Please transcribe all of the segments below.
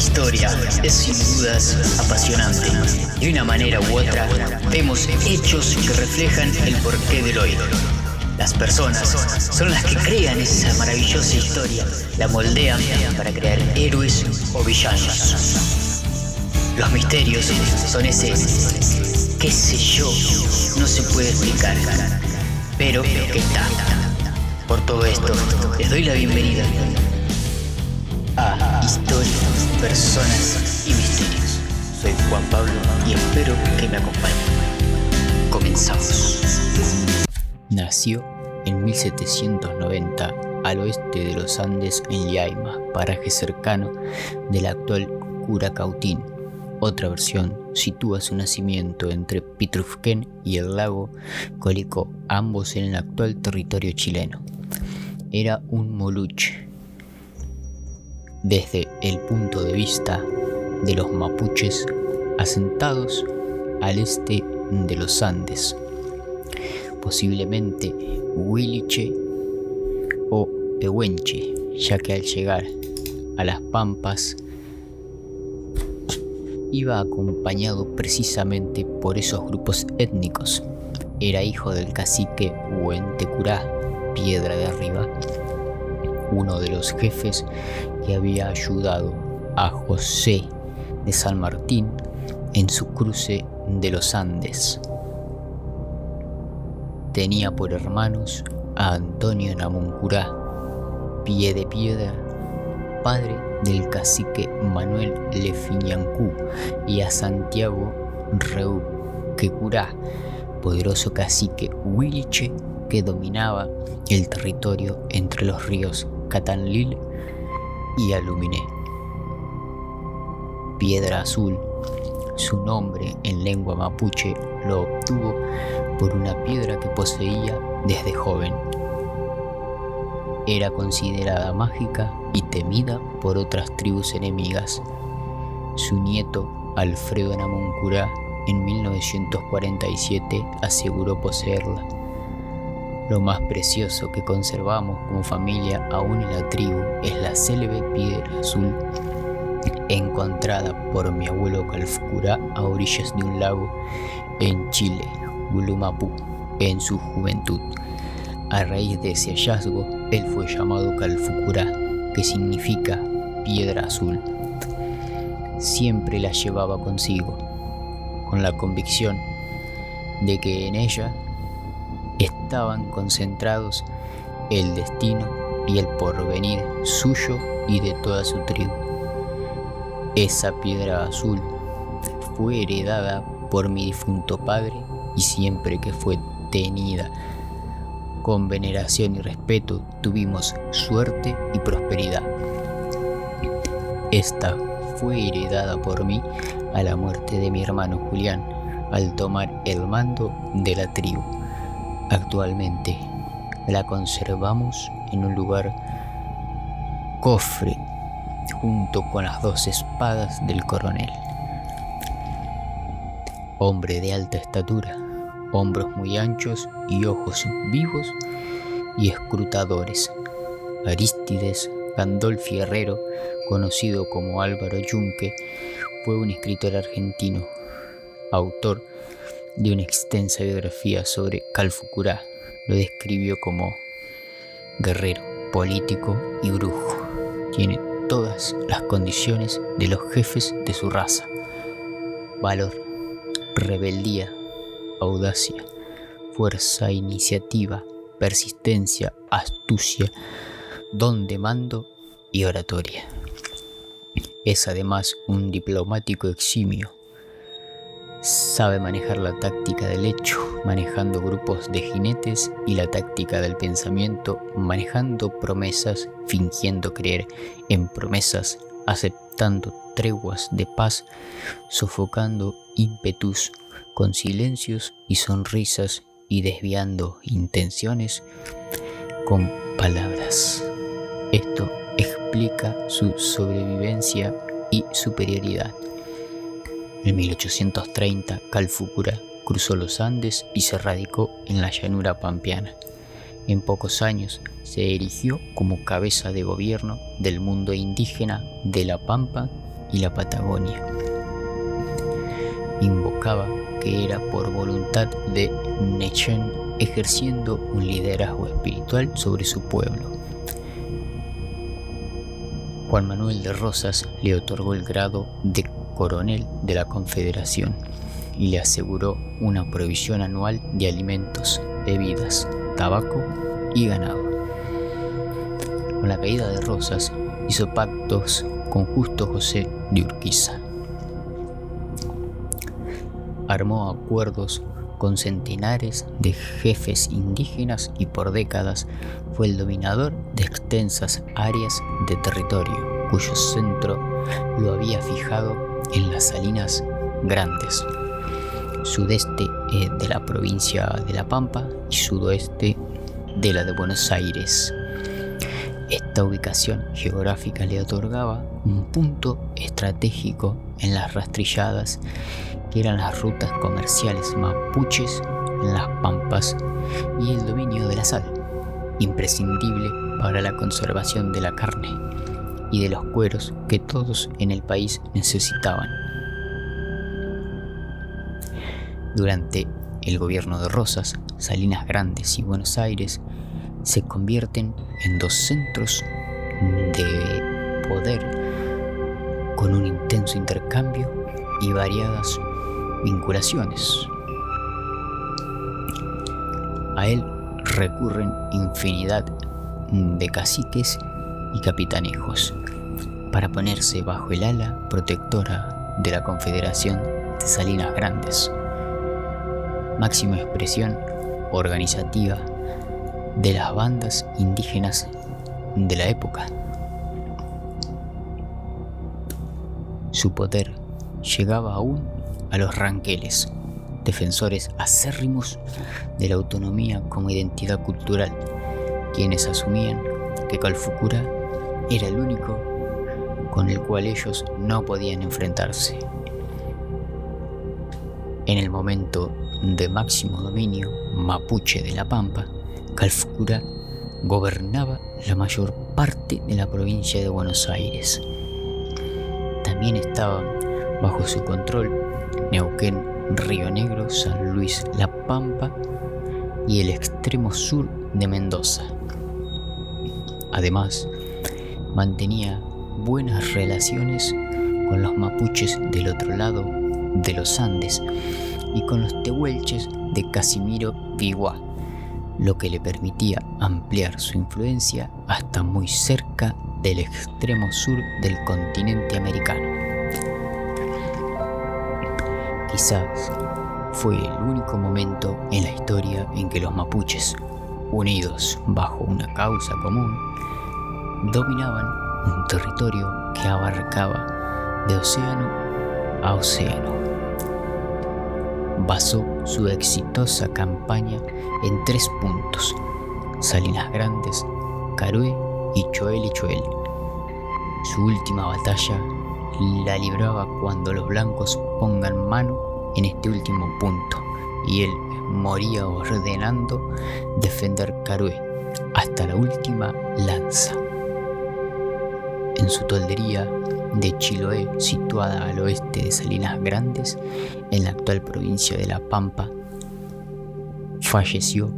historia es sin dudas apasionante. De una manera u otra, vemos hechos que reflejan el porqué del hoy. Las personas son las que crean esa maravillosa historia, la moldean para crear héroes o villanos. Los misterios son ese, qué sé yo, no se puede explicar, pero que está. Por todo esto, les doy la bienvenida Historias, Personas y Misterios. Soy Juan Pablo y espero que me acompañen. Comenzamos. Nació en 1790 al oeste de los Andes en Llaima, paraje cercano del actual Curacautín. Otra versión sitúa su nacimiento entre Pitrufquén y el lago Colicó, ambos en el actual territorio chileno. Era un moluche, desde el punto de vista de los mapuches asentados al este de los Andes, posiblemente Huiliche o Pehuenche, ya que al llegar a las pampas iba acompañado precisamente por esos grupos étnicos. Era hijo del cacique Huentecurá, Piedra de Arriba, uno de los jefes que había ayudado a José de San Martín en su cruce de los Andes. Tenía por hermanos a Antonio Namuncurá, pie de piedra, padre del cacique Manuel Lefiñancú, y a Santiago Reuquecurá, poderoso cacique huiliche que dominaba el territorio entre los ríos Catanlil y Aluminé. Piedra Azul, su nombre en lengua mapuche, lo obtuvo por una piedra que poseía desde joven. Era considerada mágica y temida por otras tribus enemigas. Su nieto, Alfredo Namuncurá, en 1947 aseguró poseerla lo más precioso que conservamos como familia aún en la tribu es la célebre piedra azul encontrada por mi abuelo Calfucurá a orillas de un lago en Chile, Gulumapu, en su juventud. A raíz de ese hallazgo, él fue llamado Calfucurá, que significa piedra azul. Siempre la llevaba consigo, con la convicción de que en ella estaban concentrados el destino y el porvenir suyo y de toda su tribu. Esa piedra azul fue heredada por mi difunto padre y siempre que fue tenida con veneración y respeto tuvimos suerte y prosperidad. Esta fue heredada por mí a la muerte de mi hermano Julián al tomar el mando de la tribu. Actualmente la conservamos en un lugar cofre junto con las dos espadas del coronel. Hombre de alta estatura, hombros muy anchos y ojos vivos y escrutadores. Aristides Gandolfi Herrero, conocido como Álvaro Yunque, fue un escritor argentino, autor de una extensa biografía sobre Calfucurá. Lo describió como guerrero, político y brujo. Tiene todas las condiciones de los jefes de su raza. Valor, rebeldía, audacia, fuerza, iniciativa, persistencia, astucia, don de mando y oratoria. Es además un diplomático eximio, Sabe manejar la táctica del hecho, manejando grupos de jinetes y la táctica del pensamiento, manejando promesas, fingiendo creer en promesas, aceptando treguas de paz, sofocando ímpetus con silencios y sonrisas y desviando intenciones con palabras. Esto explica su sobrevivencia y superioridad. En 1830, Calfucura cruzó los Andes y se radicó en la llanura pampeana. En pocos años se erigió como cabeza de gobierno del mundo indígena de la Pampa y la Patagonia. Invocaba que era por voluntad de Nechen ejerciendo un liderazgo espiritual sobre su pueblo. Juan Manuel de Rosas le otorgó el grado de coronel de la Confederación y le aseguró una provisión anual de alimentos, bebidas, tabaco y ganado. Con la caída de Rosas hizo pactos con Justo José de Urquiza. Armó acuerdos con centenares de jefes indígenas y por décadas fue el dominador de extensas áreas de territorio cuyo centro lo había fijado en las Salinas Grandes, sudeste eh, de la provincia de La Pampa y sudoeste de la de Buenos Aires. Esta ubicación geográfica le otorgaba un punto estratégico en las rastrilladas que eran las rutas comerciales mapuches en las pampas y el dominio de la sal, imprescindible para la conservación de la carne y de los cueros que todos en el país necesitaban. Durante el gobierno de Rosas, Salinas Grandes y Buenos Aires se convierten en dos centros de poder con un intenso intercambio y variadas vinculaciones. A él recurren infinidad de caciques y capitanejos para ponerse bajo el ala protectora de la Confederación de Salinas Grandes, máxima expresión organizativa de las bandas indígenas de la época. Su poder llegaba aún a los ranqueles, defensores acérrimos de la autonomía como identidad cultural, quienes asumían que Calfucura era el único con el cual ellos no podían enfrentarse. En el momento de máximo dominio mapuche de la Pampa, Calfucura gobernaba la mayor parte de la provincia de Buenos Aires. También estaba bajo su control Neuquén, Río Negro, San Luis, La Pampa y el extremo sur de Mendoza. Además, mantenía buenas relaciones con los mapuches del otro lado de los Andes y con los tehuelches de Casimiro Piguá, lo que le permitía ampliar su influencia hasta muy cerca del extremo sur del continente americano. Quizás fue el único momento en la historia en que los mapuches, unidos bajo una causa común, dominaban un territorio que abarcaba de océano a océano. Basó su exitosa campaña en tres puntos, Salinas Grandes, Carué y Choel y Choel. Su última batalla la libraba cuando los blancos pongan mano en este último punto y él moría ordenando defender Carué hasta la última lanza. En su toldería de Chiloé, situada al oeste de Salinas Grandes, en la actual provincia de La Pampa, falleció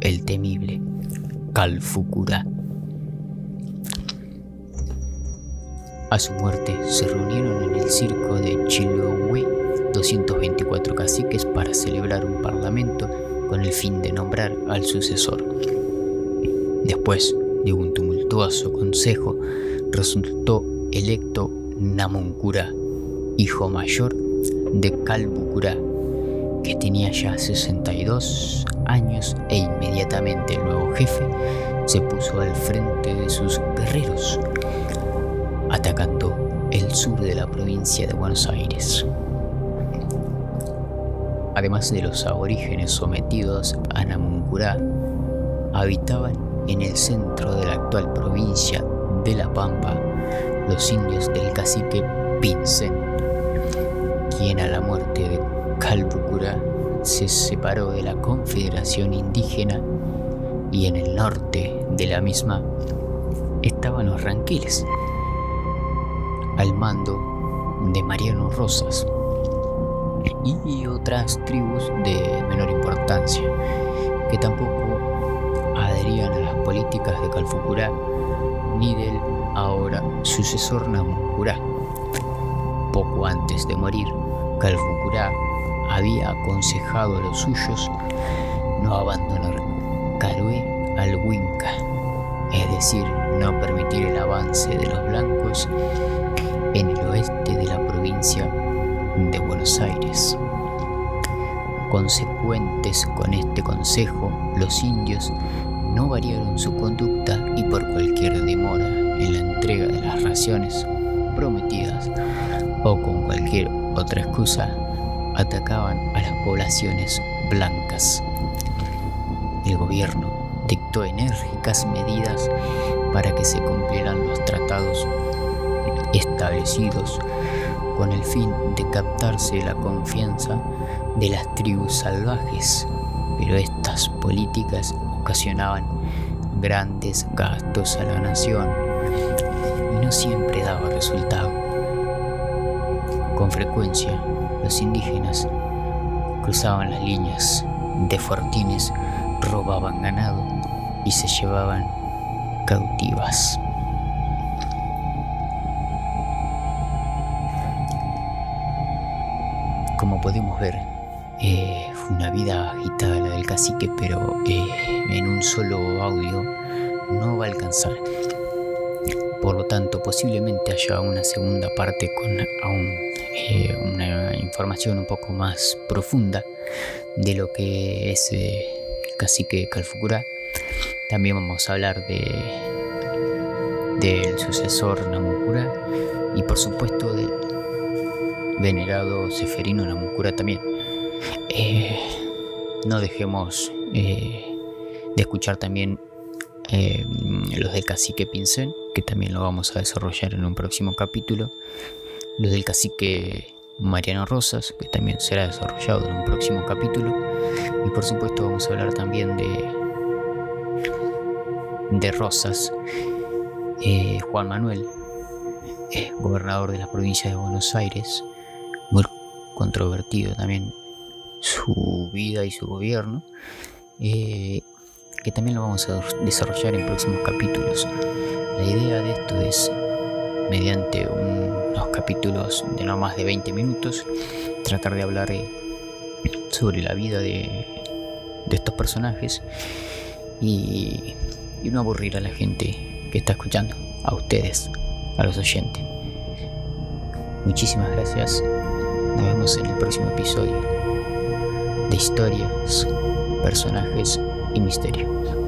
el temible Calfucurá. A su muerte se reunieron en el circo de Chiloé 224 caciques para celebrar un parlamento con el fin de nombrar al sucesor. Después de un tumultuoso consejo, resultó electo Namuncurá, hijo mayor de Calbucurá, que tenía ya 62 años e inmediatamente el nuevo jefe se puso al frente de sus guerreros atacando el sur de la provincia de Buenos Aires. Además de los aborígenes sometidos a Namuncurá, habitaban en el centro de la actual provincia de La Pampa los indios del cacique Pincén, quien a la muerte de Calbucurá se separó de la confederación indígena y en el norte de la misma estaban los ranquiles, al mando de Mariano Rosas y otras tribus de menor importancia que tampoco adherían a las políticas de Calfucurá ni del ahora sucesor Namuncurá. Poco antes de morir, Calfucurá había aconsejado a los suyos no abandonar Carué al Huinca, es decir, no permitir el avance de los blancos en el oeste de la provincia de Buenos Aires. Consecuentes con este consejo, los indios no variaron su conducta y por cualquier demora en la entrega de las raciones prometidas o con cualquier otra excusa, atacaban a las poblaciones blancas. El gobierno dictó enérgicas medidas para que se cumplieran los tratados establecidos con el fin de captarse la confianza de las tribus salvajes, pero estas políticas ocasionaban grandes gastos a la nación y no siempre daba resultado. Con frecuencia, los indígenas cruzaban las líneas de fortines, robaban ganado y se llevaban cautivas. Como podemos ver, eh, fue una vida agitada la del cacique, pero eh, en un solo audio no va a alcanzar. Por lo tanto, posiblemente haya una segunda parte con aún eh, una información un poco más profunda de lo que es el cacique Calfucurá. También vamos a hablar de del sucesor Namucura y por supuesto del venerado Seferino Namucura también. Eh, no dejemos eh, de escuchar también eh, los del cacique Pincén, que también lo vamos a desarrollar en un próximo capítulo. Los del cacique Mariano Rosas, que también será desarrollado en un próximo capítulo. Y por supuesto vamos a hablar también de, de Rosas, Juan Manuel, gobernador de la provincia de Buenos Aires, muy controvertido también su vida y su gobierno, eh, que también lo vamos a desarrollar en próximos capítulos. La idea de esto es, mediante unos capítulos de no más de 20 minutos, tratar de hablar eh, sobre la vida de, estos personajes y, y no aburrir a la gente que está escuchando, a ustedes, a los oyentes. Muchísimas gracias. Nos vemos en el próximo episodio de historias, personajes y misterios.